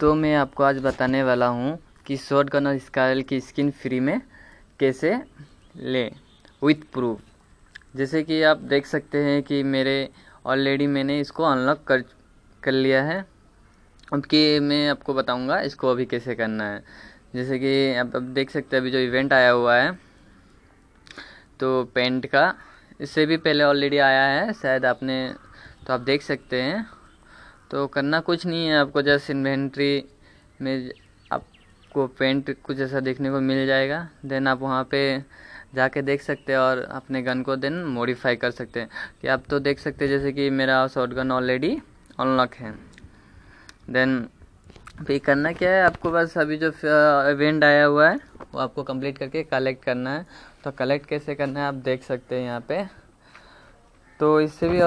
तो मैं आपको आज बताने वाला हूँ कि शॉर्ट गन और स्कारल की स्किन फ्री में कैसे ले। विथ प्रूफ जैसे कि आप देख सकते हैं कि मेरे ऑलरेडी मैंने इसको अनलॉक कर कर लिया है। अब कि मैं आपको बताऊँगा इसको अभी कैसे करना है। जैसे कि आप अब देख सकते हैं अभी जो इवेंट आया हुआ है तो पेंट का, इससे भी पहले ऑलरेडी आया है, शायद आपने तो आप देख सकते हैं। तो करना कुछ नहीं है, आपको जस्ट इन्वेंट्री में आपको पेंट कुछ ऐसा देखने को मिल जाएगा। देन आप वहाँ पे जाके देख सकते हैं और अपने गन को देन मॉडिफाई कर सकते हैं। कि आप तो देख सकते हैं, जैसे कि मेरा शॉर्ट गन ऑलरेडी अनलॉक है। देन पे करना क्या है, आपको बस अभी जो इवेंट आया हुआ है, वो आपको कंप्लीट करके कलेक्ट करना है। तो कलेक्ट कैसे करना है, आप देख सकते हैं यहाँ पे। तो इससे भी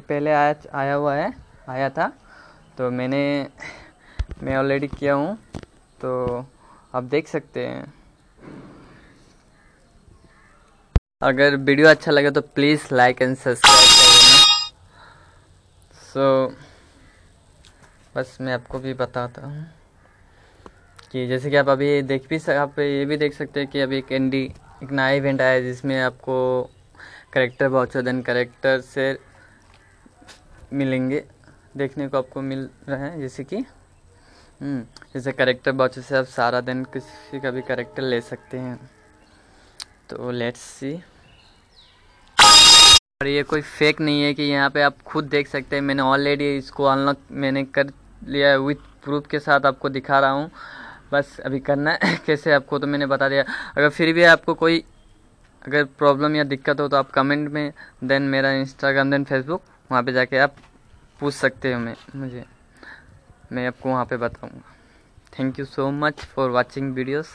पहले आया आया हुआ है। आया था। तो मैंने, मैं ऑलरेडी किया हूँ। तो आप देख सकते हैं। अगर वीडियो अच्छा लगे तो प्लीज़ लाइक एंड सब्सक्राइब कर। सो बस मैं आपको भी बताता हूँ कि जैसे कि आप अभी देख भी सक आप ये भी देख सकते हैं कि अभी एक एंडी एक नया इवेंट आया जिसमें आपको करेक्टर बहुत देन करेक्टर से मिलेंगे। देखने को आपको मिल रहे हैं जैसे कि हम्म, जैसे करेक्टर बॉक्स से आप सारा दिन किसी का भी करेक्टर ले सकते हैं। तो लेट्स सी और ये कोई फेक नहीं है कि यहाँ पे आप खुद देख सकते हैं। मैंने ऑलरेडी इसको अनलॉक मैंने कर लिया है विथ प्रूफ के साथ आपको दिखा रहा हूँ। बस अभी करना है। कैसे आपको तो मैंने बता दिया। अगर फिर भी आपको कोई अगर प्रॉब्लम या दिक्कत हो तो आप कमेंट में देन मेरा इंस्टाग्राम देन फेसबुक वहाँ पे जाके आप पूछ सकते हो मैं, मुझे। मैं आपको वहाँ पे बताऊँगा। Thank you so much for watching videos